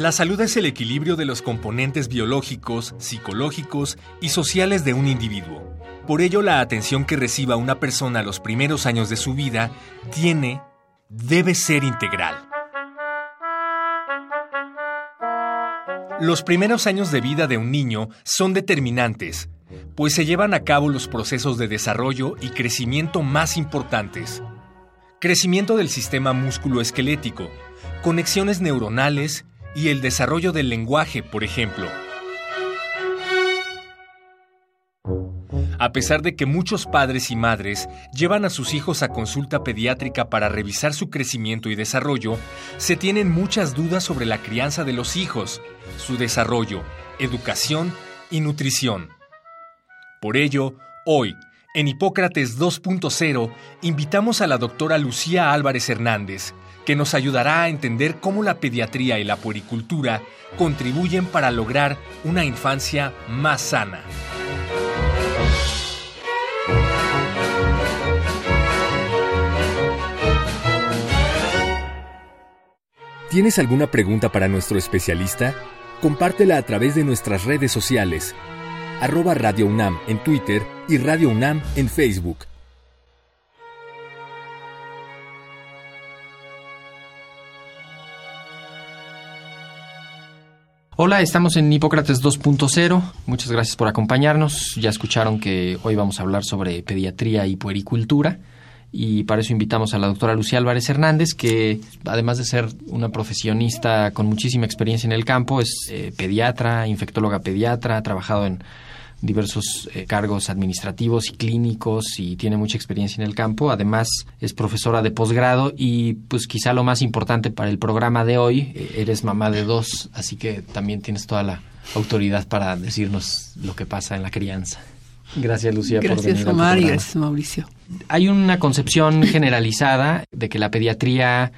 La salud es el equilibrio de los componentes biológicos, psicológicos y sociales de un individuo. Por ello, la atención que reciba una persona los primeros años de su vida tiene, debe ser integral. Los primeros años de vida de un niño son determinantes, pues se llevan a cabo los procesos de desarrollo y crecimiento más importantes. Crecimiento del sistema músculo-esquelético, conexiones neuronales y el desarrollo del lenguaje, por ejemplo. A pesar de que muchos padres y madres llevan a sus hijos a consulta pediátrica para revisar su crecimiento y desarrollo, se tienen muchas dudas sobre la crianza de los hijos, su desarrollo, educación y nutrición. Por ello, hoy, en Hipócrates 2.0, invitamos a la doctora Lucía Álvarez Hernández, que nos ayudará a entender cómo la pediatría y la puericultura contribuyen para lograr una infancia más sana. ¿Tienes alguna pregunta para nuestro especialista? Compártela a través de nuestras redes sociales, arroba Radio UNAM en Twitter y Radio UNAM en Facebook. Hola, estamos en Hipócrates 2.0. Muchas gracias por acompañarnos. Ya escucharon que hoy vamos a hablar sobre pediatría y puericultura. Y para eso invitamos a la doctora Lucía Álvarez Hernández, que además de ser una profesionista con muchísima experiencia en el campo, es eh, pediatra, infectóloga pediatra, ha trabajado en diversos eh, cargos administrativos y clínicos y tiene mucha experiencia en el campo. Además, es profesora de posgrado y pues quizá lo más importante para el programa de hoy, eh, eres mamá de dos, así que también tienes toda la autoridad para decirnos lo que pasa en la crianza. Gracias, Lucía, gracias, por venir Omar, y gracias, Mauricio. Hay una concepción generalizada de que la pediatría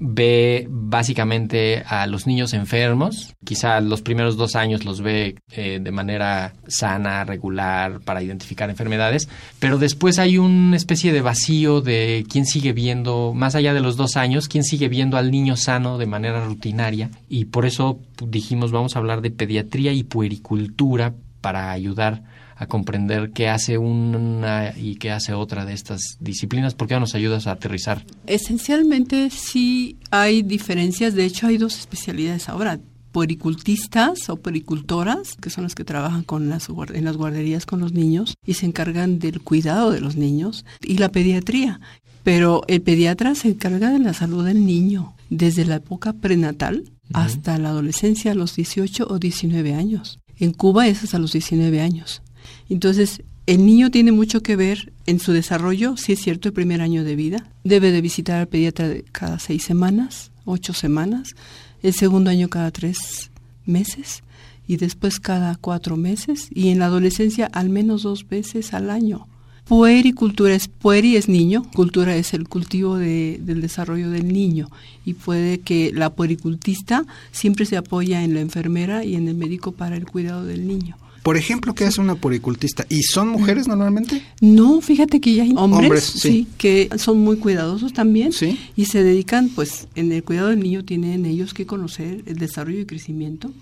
ve básicamente a los niños enfermos. Quizá los primeros dos años los ve eh, de manera sana, regular, para identificar enfermedades, pero después hay una especie de vacío de quién sigue viendo, más allá de los dos años, quién sigue viendo al niño sano de manera rutinaria. Y por eso dijimos, vamos a hablar de pediatría y puericultura para ayudar a comprender qué hace una y qué hace otra de estas disciplinas. ¿Por qué nos ayudas a aterrizar? Esencialmente sí hay diferencias, de hecho hay dos especialidades ahora, puericultistas o puericultoras, que son las que trabajan con las, en las guarderías con los niños y se encargan del cuidado de los niños, y la pediatría. Pero el pediatra se encarga de la salud del niño desde la época prenatal hasta la adolescencia, a los 18 o 19 años. En Cuba es hasta los 19 años. Entonces, el niño tiene mucho que ver en su desarrollo, si es cierto, el primer año de vida. Debe de visitar al pediatra cada seis semanas, ocho semanas, el segundo año cada tres meses y después cada cuatro meses y en la adolescencia al menos dos veces al año. Puericultura es pueri es niño, cultura es el cultivo de, del desarrollo del niño y puede que la puericultista siempre se apoya en la enfermera y en el médico para el cuidado del niño. Por ejemplo, ¿qué hace una poricultista? ¿Y son mujeres normalmente? No, fíjate que ya hay hombres, Hombres, sí. sí, que son muy cuidadosos también Sí. y se dedican, pues, en el cuidado del niño tienen ellos que conocer el desarrollo y crecimiento,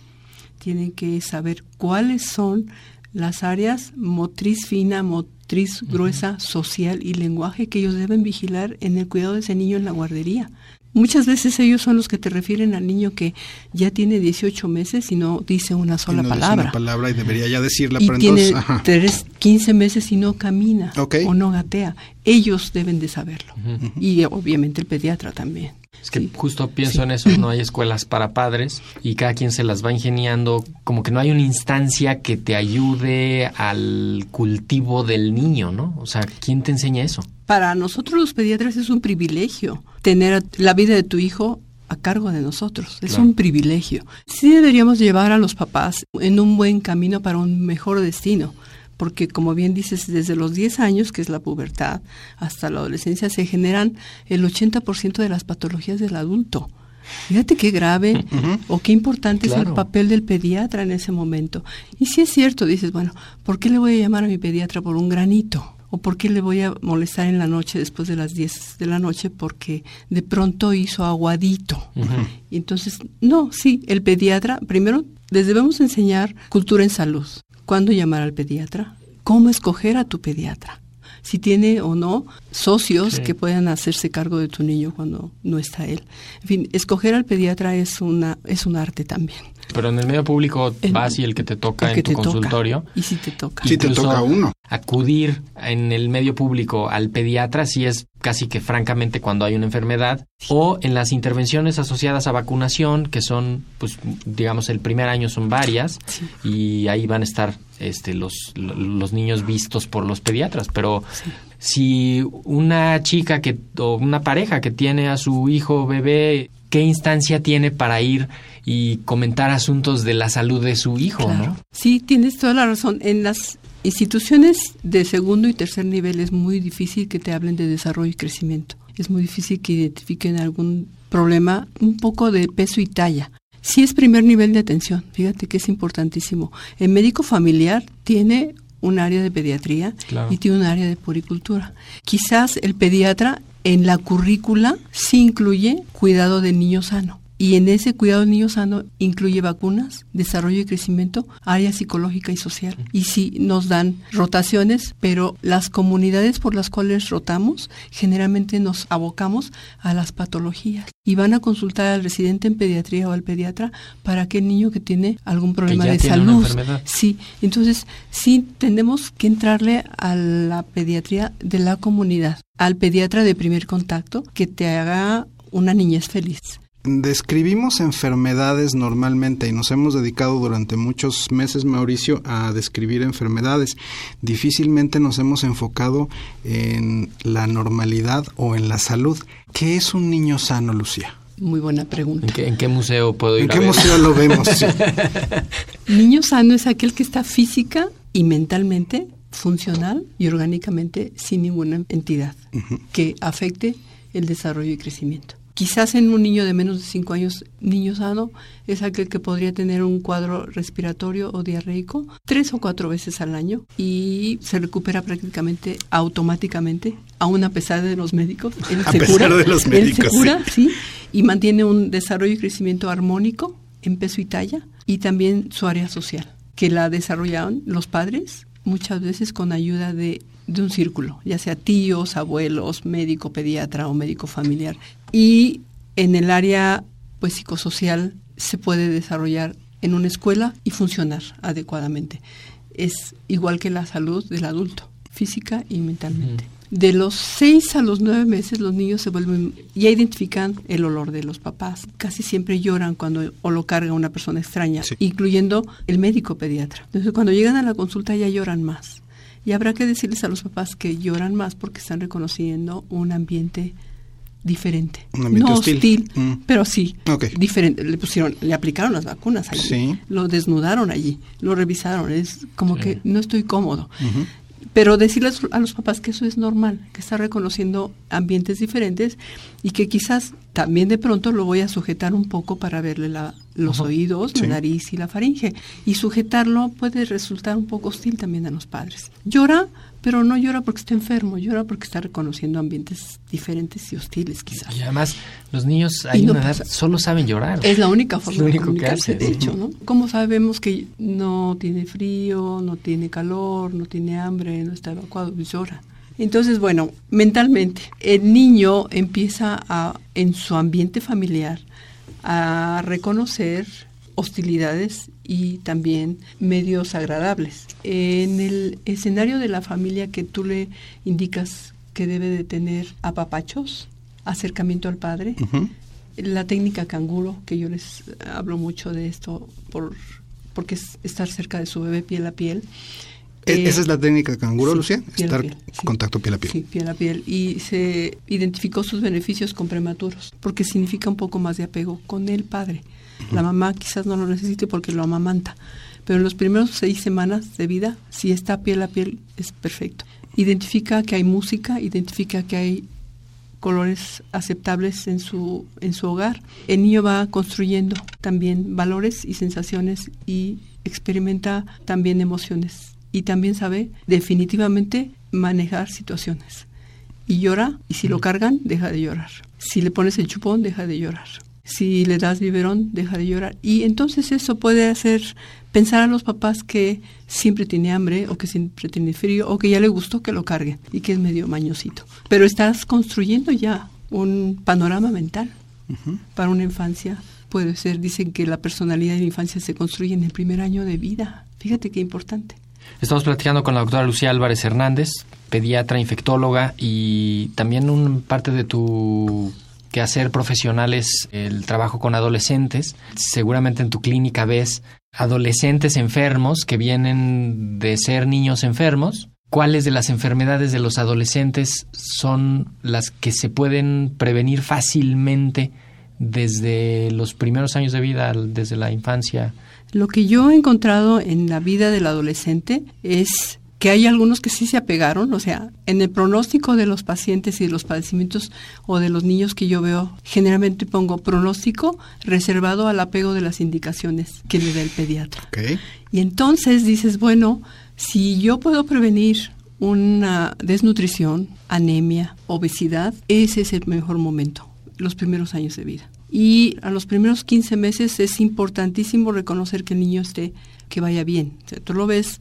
tienen que saber cuáles son las áreas motriz fina, motriz gruesa, social y lenguaje que ellos deben vigilar en el cuidado de ese niño en la guardería. Muchas veces ellos son los que te refieren al niño que ya tiene 18 meses y no dice una sola no dice palabra Una palabra y debería ya decirla, y pero tiene entonces, ajá. tres, 15 meses y no camina o no gatea. Ellos deben de saberlo. Y eh, obviamente el pediatra también. Es que Sí. justo pienso en eso, no hay escuelas para padres y cada quien se las va ingeniando, como que no hay una instancia que te ayude al cultivo del niño, ¿no? O sea, ¿quién te enseña eso? Para nosotros los pediatras es un privilegio tener a- la vida de tu hijo a cargo de nosotros. Es un privilegio. Sí deberíamos llevar a los papás en un buen camino para un mejor destino porque como bien dices, desde los 10 años, que es la pubertad, hasta la adolescencia, se generan el 80% de las patologías del adulto. Fíjate qué grave o qué importante es el papel del pediatra en ese momento. Y si es cierto, dices, bueno, ¿por qué le voy a llamar a mi pediatra por un granito? ¿O por qué le voy a molestar en la noche después de las 10 de la noche porque de pronto hizo aguadito? Y entonces, no, sí, el pediatra, primero les debemos enseñar cultura en salud. ¿Cuándo llamar al pediatra? ¿Cómo escoger a tu pediatra? si tiene o no socios que puedan hacerse cargo de tu niño cuando no está él. En fin, escoger al pediatra es una es un arte también. Pero en el medio público vas y el que te toca en tu consultorio. y si te toca. Si te toca uno. Acudir en el medio público al pediatra si es casi que francamente cuando hay una enfermedad o en las intervenciones asociadas a vacunación que son pues digamos el primer año son varias y ahí van a estar este los los niños vistos por los pediatras pero si una chica que o una pareja que tiene a su hijo bebé qué instancia tiene para ir y comentar asuntos de la salud de su hijo, ¿no? Sí, tienes toda la razón. En las instituciones de segundo y tercer nivel es muy difícil que te hablen de desarrollo y crecimiento. Es muy difícil que identifiquen algún problema un poco de peso y talla. Sí es primer nivel de atención, fíjate que es importantísimo. El médico familiar tiene un área de pediatría y tiene un área de puricultura. Quizás el pediatra en la currícula sí incluye cuidado del niño sano. Y en ese cuidado del niño sano incluye vacunas, desarrollo y crecimiento, área psicológica y social. Y sí nos dan rotaciones, pero las comunidades por las cuales rotamos generalmente nos abocamos a las patologías. Y van a consultar al residente en pediatría o al pediatra para aquel niño que tiene algún problema de salud. Sí, entonces sí tenemos que entrarle a la pediatría de la comunidad, al pediatra de primer contacto que te haga una niñez feliz describimos enfermedades normalmente y nos hemos dedicado durante muchos meses, Mauricio, a describir enfermedades. Difícilmente nos hemos enfocado en la normalidad o en la salud. ¿Qué es un niño sano, Lucía? Muy buena pregunta. ¿En qué, museo puedo ir? ¿En qué museo lo vemos? niño sano es aquel que está física y mentalmente funcional y orgánicamente sin ninguna entidad que afecte el desarrollo y crecimiento. Quizás en un niño de menos de 5 años, niño sano, es aquel que podría tener un cuadro respiratorio o diarreico tres o cuatro veces al año y se recupera prácticamente automáticamente, aún a pesar de los médicos. a pesar de los médicos. sí. Y mantiene un desarrollo y crecimiento armónico en peso y talla y también su área social, que la desarrollaron los padres muchas veces con ayuda de de un círculo, ya sea tíos, abuelos, médico, pediatra o médico familiar. Y en el área pues psicosocial se puede desarrollar en una escuela y funcionar adecuadamente. Es igual que la salud del adulto, física y mentalmente. De los seis a los nueve meses los niños se vuelven, ya identifican el olor de los papás. Casi siempre lloran cuando o lo carga una persona extraña, incluyendo el médico pediatra. Entonces cuando llegan a la consulta ya lloran más. Y habrá que decirles a los papás que lloran más porque están reconociendo un ambiente diferente. no hostil, mm. pero sí diferente. Le pusieron, le aplicaron las vacunas allí, lo desnudaron allí, lo revisaron. Es como que no estoy cómodo. Pero decirles a los papás que eso es normal, que está reconociendo ambientes diferentes y que quizás también de pronto lo voy a sujetar un poco para verle la, los oídos, la nariz y la faringe. Y sujetarlo puede resultar un poco hostil también a los padres. Llora, pero no llora porque está enfermo, llora porque está reconociendo ambientes diferentes y hostiles quizás. Y además los niños hay una edad solo saben llorar. Es la única forma de comunicarse, de hecho, ¿no? ¿Cómo sabemos que no tiene frío, no tiene calor, no tiene hambre, no está evacuado? Pues llora. Entonces, bueno, mentalmente, el niño empieza a, en su ambiente familiar, a reconocer hostilidades y también medios agradables. En el escenario de la familia que tú le indicas que debe de tener apapachos, acercamiento al padre, la técnica canguro, que yo les hablo mucho de esto por, porque es estar cerca de su bebé piel a piel, Eh, ¿Esa es la técnica de canguro, sí, Lucía? Estar piel, sí. contacto piel a piel. Sí, piel a piel. Y se identificó sus beneficios con prematuros, porque significa un poco más de apego con el padre. La mamá quizás no lo necesite porque lo amamanta, pero en los primeros seis semanas de vida, si está piel a piel, es perfecto. Identifica que hay música, identifica que hay colores aceptables en su, en su hogar. El niño va construyendo también valores y sensaciones y experimenta también emociones y también sabe definitivamente manejar situaciones. Y llora, y si lo cargan, deja de llorar. Si le pones el chupón, deja de llorar. Si le das biberón, deja de llorar. Y entonces eso puede hacer pensar a los papás que siempre tiene hambre o que siempre tiene frío o que ya le gustó que lo carguen y que es medio mañosito. Pero estás construyendo ya un panorama mental para una infancia. Puede ser, dicen que la personalidad de la infancia se construye en el primer año de vida. Fíjate qué importante. Estamos platicando con la doctora Lucía Álvarez Hernández, pediatra, infectóloga y también un parte de tu quehacer profesional es el trabajo con adolescentes. Seguramente en tu clínica ves adolescentes enfermos que vienen de ser niños enfermos. ¿Cuáles de las enfermedades de los adolescentes son las que se pueden prevenir fácilmente desde los primeros años de vida, desde la infancia? Lo que yo he encontrado en la vida del adolescente es que hay algunos que sí se apegaron, o sea, en el pronóstico de los pacientes y de los padecimientos o de los niños que yo veo, generalmente pongo pronóstico reservado al apego de las indicaciones que le da el pediatra. Ok. Y entonces dices, bueno, si yo puedo prevenir una desnutrición, anemia, obesidad, ese es el mejor momento, los primeros años de vida. Y a los primeros 15 meses es importantísimo reconocer que el niño esté, que vaya bien. O sea, tú lo ves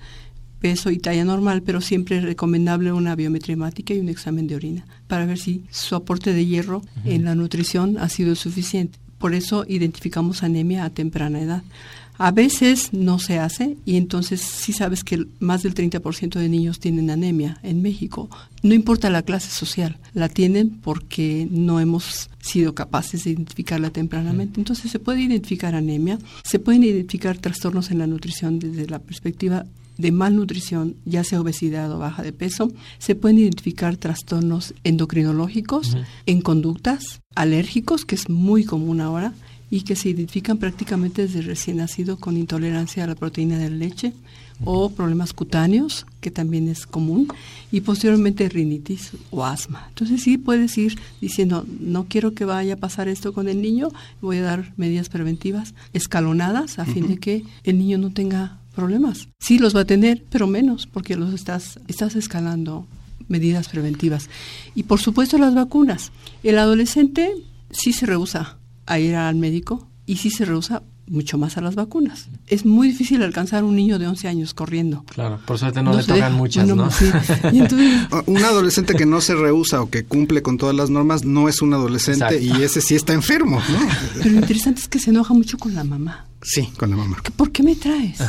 peso y talla normal, pero siempre es recomendable una biometría hemática y un examen de orina para ver si su aporte de hierro en la nutrición ha sido suficiente. Por eso identificamos anemia a temprana edad. A veces no se hace y entonces sí sabes que más del 30% de niños tienen anemia en México. No importa la clase social, la tienen porque no hemos sido capaces de identificarla tempranamente. Entonces se puede identificar anemia, se pueden identificar trastornos en la nutrición desde la perspectiva de malnutrición, ya sea obesidad o baja de peso, se pueden identificar trastornos endocrinológicos en conductas, alérgicos, que es muy común ahora, y que se identifican prácticamente desde recién nacido con intolerancia a la proteína de la leche o problemas cutáneos, que también es común, y posteriormente rinitis o asma. Entonces sí puedes ir diciendo, no quiero que vaya a pasar esto con el niño, voy a dar medidas preventivas escalonadas a fin de que el niño no tenga problemas. Sí los va a tener, pero menos, porque los estás, estás escalando medidas preventivas. Y por supuesto las vacunas. El adolescente sí se rehúsa a ir al médico y sí se rehúsa mucho más a las vacunas. Es muy difícil alcanzar un niño de 11 años corriendo. Claro, por suerte no, le tocan deja. muchas, ¿no? sí. Y entonces, Un adolescente que no se rehúsa o que cumple con todas las normas no es un adolescente Exacto. y ese sí está enfermo, ¿no? pero lo interesante es que se enoja mucho con la mamá. Sí, con la mamá. ¿Que ¿Por qué me traes?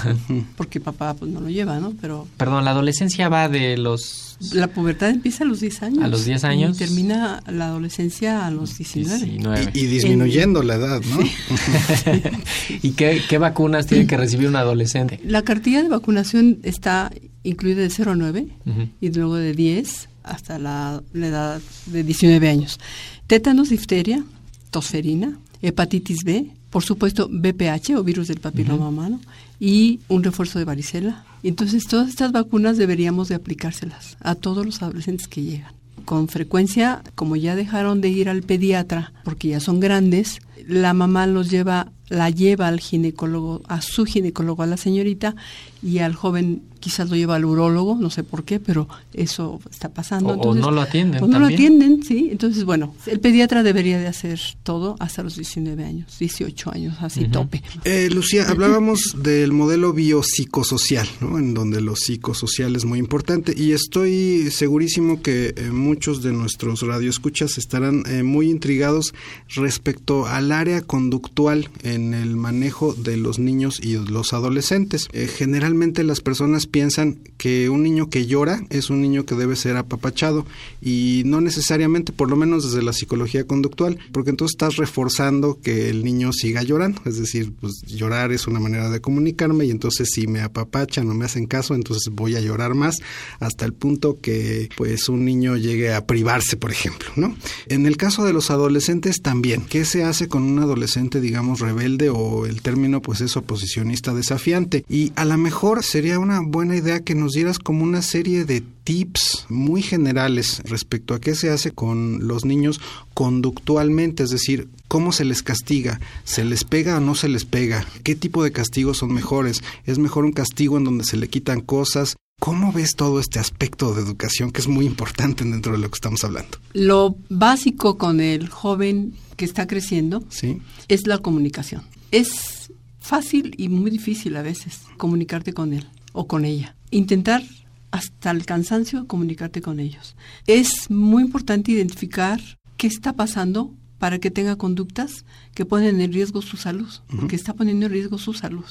Porque papá pues no lo lleva, ¿no? Pero Perdón, la adolescencia va de los la pubertad empieza a los 10 años. A los 10 años. Y termina la adolescencia a los 19. 19. Y, y disminuyendo la edad, ¿no? ¿Y qué, qué vacunas tiene que recibir un adolescente? La cartilla de vacunación está incluida de 0 a 9 Ujú. y luego de 10 hasta la, la edad de 19 años. Tétanos, difteria, tosferina, hepatitis B, por supuesto BPH o virus del papiloma humano y un refuerzo de varicela. Entonces todas estas vacunas deberíamos de aplicárselas a todos los adolescentes que llegan. Con frecuencia, como ya dejaron de ir al pediatra porque ya son grandes, la mamá los lleva, la lleva al ginecólogo, a su ginecólogo, a la señorita, y al joven quizás lo lleva al urólogo, no sé por qué, pero eso está pasando. O- o no lo atienden O no lo atienden, sí. Entonces, bueno, el pediatra debería de hacer todo hasta los 19 años, 18 años, así tope. Eh, Lucía, hablábamos del modelo biopsicosocial, ¿no? en donde lo psicosocial es muy importante y estoy segurísimo que eh, muchos de nuestros radioescuchas estarán eh, muy intrigados respecto al al área conductual en el manejo de los niños y los adolescentes. Eh, generalmente las personas piensan que un niño que llora es un niño que debe ser apapachado y no necesariamente, por lo menos desde la psicología conductual, porque entonces estás reforzando que el niño siga llorando, es decir, pues llorar es una manera de comunicarme y entonces si me apapachan o me hacen caso, entonces voy a llorar más hasta el punto que pues un niño llegue a privarse, por ejemplo, ¿no? En el caso de los adolescentes también, ¿qué se hace con un adolescente, digamos, rebelde o el término pues es oposicionista desafiante? Y a lo mejor sería una buena idea que nos dieras como una serie de tips muy generales respecto a qué se hace con los niños conductualmente, es decir, cómo se les castiga, se les pega o no se les pega, qué tipo de castigos son mejores, es mejor un castigo en donde se le quitan cosas. ¿Cómo ves todo este aspecto de educación que es muy importante dentro de lo que estamos hablando? Lo básico con el joven que está creciendo Sí. es la comunicación. Es fácil y muy difícil a veces comunicarte con él o con ella. Intentar hasta el cansancio comunicarte con ellos. Es muy importante identificar qué está pasando para que tenga conductas que ponen en riesgo su salud, porque está poniendo en riesgo su salud.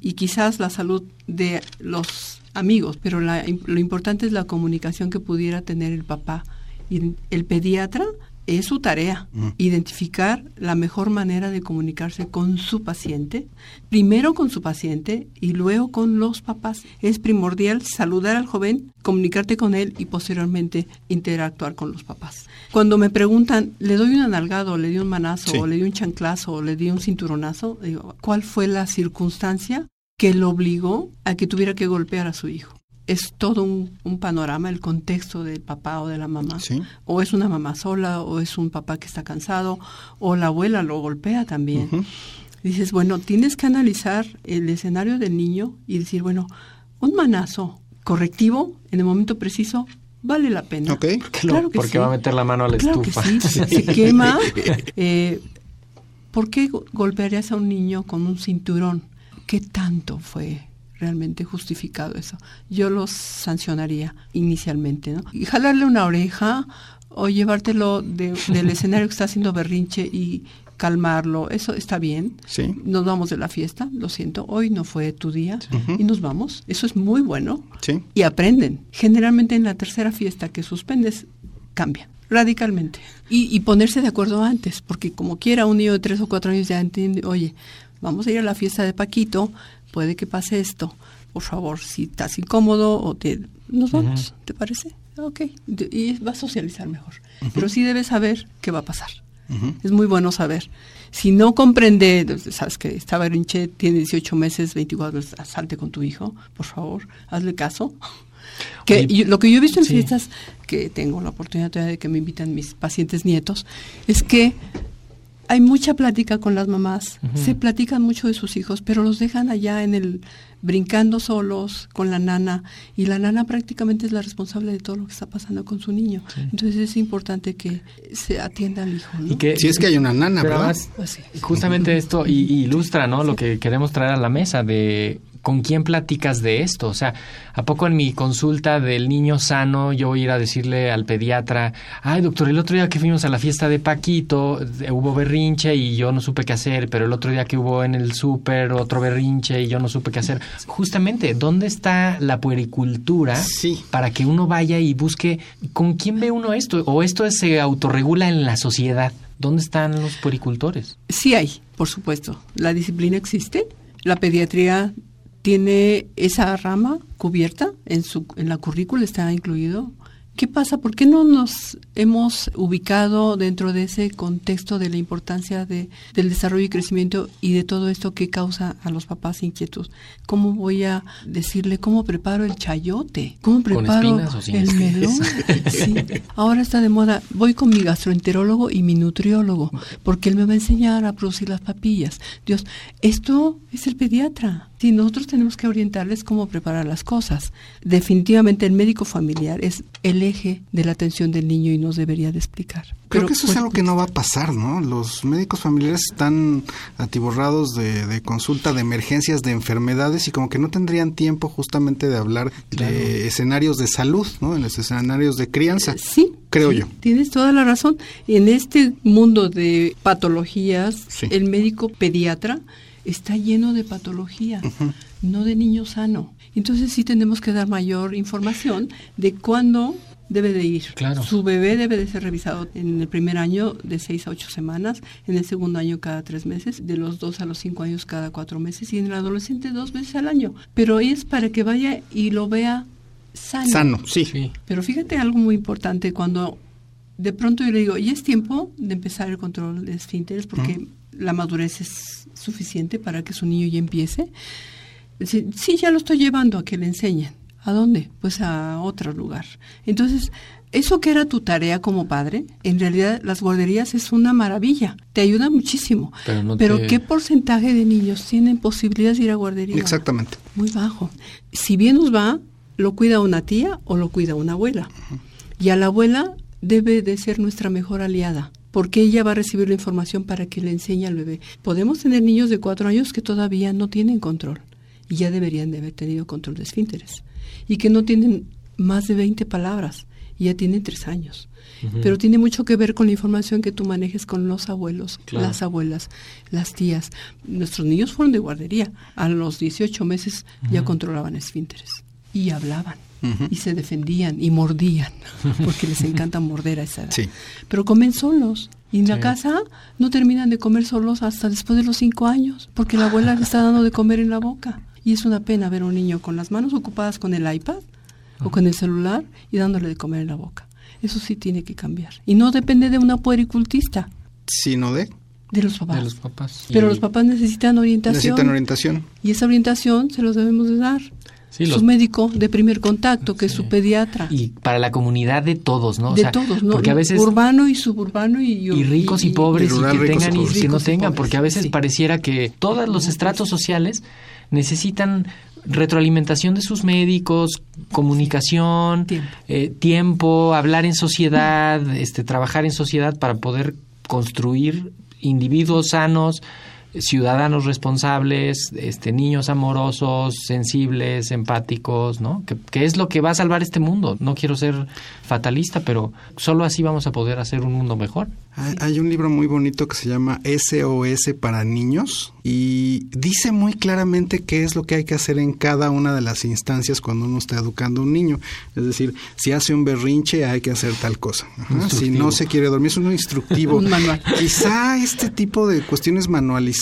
Y quizás la salud de los amigos, pero la- lo importante es la comunicación que pudiera tener el papá. Y el pediatra es su tarea, identificar la mejor manera de comunicarse con su paciente, primero con su paciente y luego con los papás. Es primordial saludar al joven, comunicarte con él y posteriormente interactuar con los papás. Cuando me preguntan, ¿le doy un analgado, le di un manazo, Sí. o le di un chanclazo, o le di un cinturonazo? Digo, ¿cuál fue la circunstancia que lo obligó a que tuviera que golpear a su hijo? Es todo un, un panorama, el contexto del papá o de la mamá Sí. o es una mamá sola, o es un papá que está cansado, o la abuela lo golpea también. Dices, bueno, tienes que analizar el escenario del niño y decir, bueno, un manazo correctivo en el momento preciso vale la pena. Ok. Claro que porque sí. va a meter la mano a la Claro estufa. que sí, se quema. Eh, ¿Por qué go- golpearías a un niño con un cinturón? ¿Qué tanto fue realmente justificado eso? Yo los sancionaría inicialmente, ¿no? Y jalarle una oreja o llevártelo de- del escenario que está haciendo berrinche y calmarlo, eso está bien. Sí. Nos vamos de la fiesta, lo siento, hoy no fue tu día y nos vamos. Eso es muy bueno Sí. y aprenden. Generalmente en la tercera fiesta que suspendes, cambian radicalmente. Y, y ponerse de acuerdo antes, porque como quiera un niño de tres o cuatro años ya entiende, oye, vamos a ir a la fiesta de Paquito, puede que pase esto. Por favor, si estás incómodo o te... Nos vamos, ¿te parece? Ok. Y va a socializar mejor. Pero sí debes saber qué va a pasar. Es muy bueno saber. Si no comprende, sabes que esta berrinche tiene 18 meses, 24 meses, salte con tu hijo, por favor, hazle caso. Que Oye, yo- lo que yo he visto en sí. fiestas, que tengo la oportunidad de que me invitan mis pacientes nietos, es que hay mucha plática con las mamás, se platican mucho de sus hijos, pero los dejan allá en el brincando solos con la nana y la nana prácticamente es la responsable de todo lo que está pasando con su niño. Entonces es importante que se atienda al hijo. ¿no? Y que, Si es que hay una nana, pero ¿verdad? además, Así es. justamente esto y, y ilustra, ¿no? Lo que queremos traer a la mesa de con quién platicas de esto. O sea, ¿a poco en mi consulta del niño sano yo voy a ir a decirle al pediatra, ay doctor, el otro día que fuimos a la fiesta de Paquito eh, hubo berrinche y yo no supe qué hacer, pero el otro día que hubo en el súper otro berrinche y yo no supe qué hacer. Justamente, ¿dónde está la puericultura Sí. para que uno vaya y busque con quién ve uno esto? ¿O esto se autorregula en la sociedad? ¿Dónde están los puericultores? Sí hay, por supuesto. La disciplina existe. La pediatría tiene esa rama cubierta en su en la currícula está incluido. ¿Qué pasa? ¿Por qué no nos hemos ubicado dentro de ese contexto de la importancia de, del desarrollo y crecimiento y de todo esto que causa a los papás inquietos? ¿Cómo voy a decirle cómo preparo el chayote? ¿Cómo preparo espinas o sin el melón? Sí. Ahora está de moda. Voy con mi gastroenterólogo y mi nutriólogo, porque él me va a enseñar a producir las papillas. Dios, esto es el pediatra. Sí, nosotros tenemos que orientarles cómo preparar las cosas. Definitivamente el médico familiar es el eje de la atención del niño y nos debería de explicar. Creo Pero, que eso es pues, algo que no va a pasar, ¿no? Los médicos familiares están atiborrados de, de consulta de emergencias de enfermedades y como que no tendrían tiempo justamente de hablar de escenarios de salud, ¿no? En los escenarios de crianza. Sí, creo Sí, yo. Tienes toda la razón. En este mundo de patologías, Sí. el médico pediatra está lleno de patología, no de niño sano. Entonces sí tenemos que dar mayor información de cuándo debe de ir. Claro. Su bebé debe de ser revisado en el primer año de seis a ocho semanas, en el segundo año cada tres meses, de los dos a los cinco años cada cuatro meses y en el adolescente dos veces al año. Pero es para que vaya y lo vea sano. Sano, sí. Sí. Pero fíjate algo muy importante, cuando de pronto yo le digo, ya es tiempo de empezar el control de esfínteres porque la madurez es suficiente para que su niño ya empiece. Sí, ya lo estoy llevando a que le enseñen. ¿A dónde? Pues a otro lugar. Entonces, eso que era tu tarea como padre, en realidad las guarderías es una maravilla. Te ayuda muchísimo. Pero no te- ¿qué porcentaje de niños tienen posibilidad de ir a guardería? Exactamente. muy bajo. Si bien nos va, lo cuida una tía o lo cuida una abuela. Y a la abuela debe de ser nuestra mejor aliada, porque ella va a recibir la información para que le enseñe al bebé. Podemos tener niños de cuatro años que todavía no tienen control y ya deberían de haber tenido control de esfínteres y que no tienen más de 20 palabras y ya tienen tres años. Pero tiene mucho que ver con la información que tú manejes con los abuelos, Claro. las abuelas, las tías. Nuestros niños fueron de guardería. A los 18 meses ya controlaban esfínteres y hablaban y se defendían y mordían porque les encanta morder a esa edad. Sí. Pero comen solos. Y en la casa no terminan de comer solos hasta después de los cinco años, porque la abuela le está dando de comer en la boca. Y es una pena ver a un niño con las manos ocupadas con el iPad o con el celular y dándole de comer en la boca. Eso sí tiene que cambiar. Y no depende de una puericultista, Sino de de los papás. De los papás. Pero Y- los papás necesitan orientación. necesitan orientación. Y esa orientación se los debemos de dar. Sí, Su los- médico de primer contacto, que es su pediatra. Y para la comunidad de todos, ¿no? O de sea, todos, ¿no? Porque a veces... Urbano y suburbano y... y ricos y, pobres y y, rural, que tengan y que no tengan, pobres, porque a veces sí. pareciera que todos los estratos sociales necesitan retroalimentación de sus médicos, comunicación, Tiempo. eh, tiempo, hablar en sociedad, este, trabajar en sociedad para poder construir individuos sanos, ciudadanos responsables, este, niños amorosos, sensibles, empáticos, ¿no? Que, que es lo que va a salvar este mundo. No quiero ser fatalista, pero solo así vamos a poder hacer un mundo mejor. Hay, hay un libro muy bonito que se llama SOS para niños y dice muy claramente qué es lo que hay que hacer en cada una de las instancias cuando uno está educando a un niño. Es decir, si hace un berrinche hay que hacer tal cosa. Ajá. Si no se quiere dormir es un instructivo. Un manual. Quizá este tipo de cuestiones manualizadas,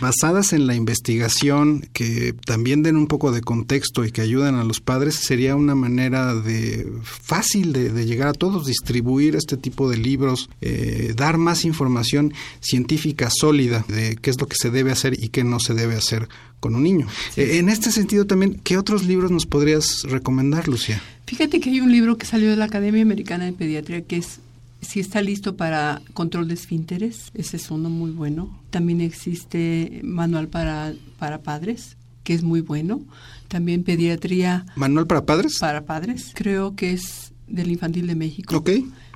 basadas en la investigación, que también den un poco de contexto y que ayuden a los padres, sería una manera de fácil de, de llegar a todos, distribuir este tipo de libros, eh, dar más información científica sólida de qué es lo que se debe hacer y qué no se debe hacer con un niño. Eh, en este sentido también, ¿qué otros libros nos podrías recomendar, Lucía? Fíjate que hay un libro que salió de la Academia Americana de Pediatría que es Si está listo para control de esfínteres. Ese es uno muy bueno. También existe manual para, para padres, que es muy bueno. También pediatría ¿Manual para padres? para padres. Creo que es del Infantil de México. Ok.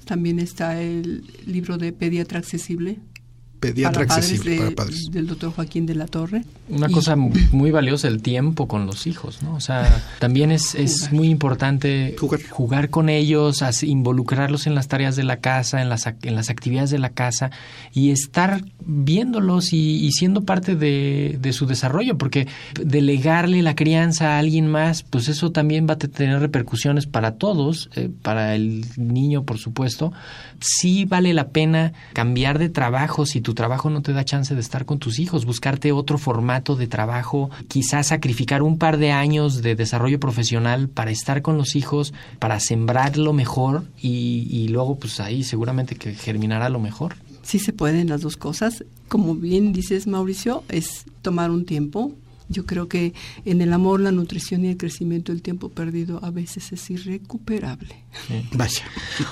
También está el libro de Pediatra Accesible. Pediatra para padres accesible de- para padres. del doctor Joaquín de la Torre. Una cosa muy valiosa, el tiempo con los hijos, ¿no? O sea, también es, es muy importante Jugar. con ellos, involucrarlos en las tareas de la casa, en las, en las actividades de la casa y estar viéndolos y, y siendo parte de, de su desarrollo, porque delegarle la crianza a alguien más, pues eso también va a te- tener repercusiones para todos, eh, para el niño, por supuesto. Sí vale la pena cambiar de trabajo si tu trabajo no te da chance de estar con tus hijos, buscarte otro formato de trabajo, quizás sacrificar un par de años de desarrollo profesional para estar con los hijos, para sembrar lo mejor y, y luego pues ahí seguramente que germinará lo mejor. Sí se pueden las dos cosas. Como bien dices, Mauricio, es tomar un tiempo. Yo creo que en el amor, la nutrición y el crecimiento, el tiempo perdido a veces es irrecuperable. Vaya.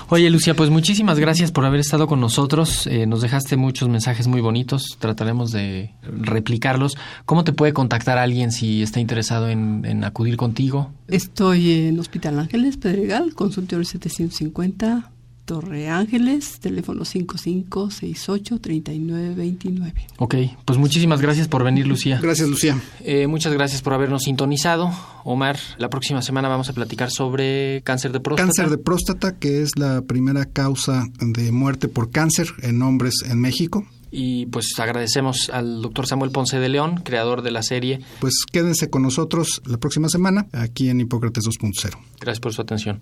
Oye, Lucia, pues muchísimas gracias por haber estado con nosotros. Eh, nos dejaste muchos mensajes muy bonitos. Trataremos de replicarlos. ¿Cómo te puede contactar alguien si está interesado en, en acudir contigo? Estoy en Hospital Ángeles, Pedregal, consultorio 750, Torre Ángeles, teléfono 5568-3929. Ok, pues muchísimas gracias por venir, Lucía. Gracias, Lucía. Eh, muchas gracias por habernos sintonizado. Omar, la próxima semana vamos a platicar sobre cáncer de próstata. Cáncer de próstata, que es la primera causa de muerte por cáncer en hombres en México. Y pues agradecemos al doctor Samuel Ponce de León, creador de la serie. Pues quédense con nosotros la próxima semana aquí en Hipócrates 2.0. Gracias por su atención.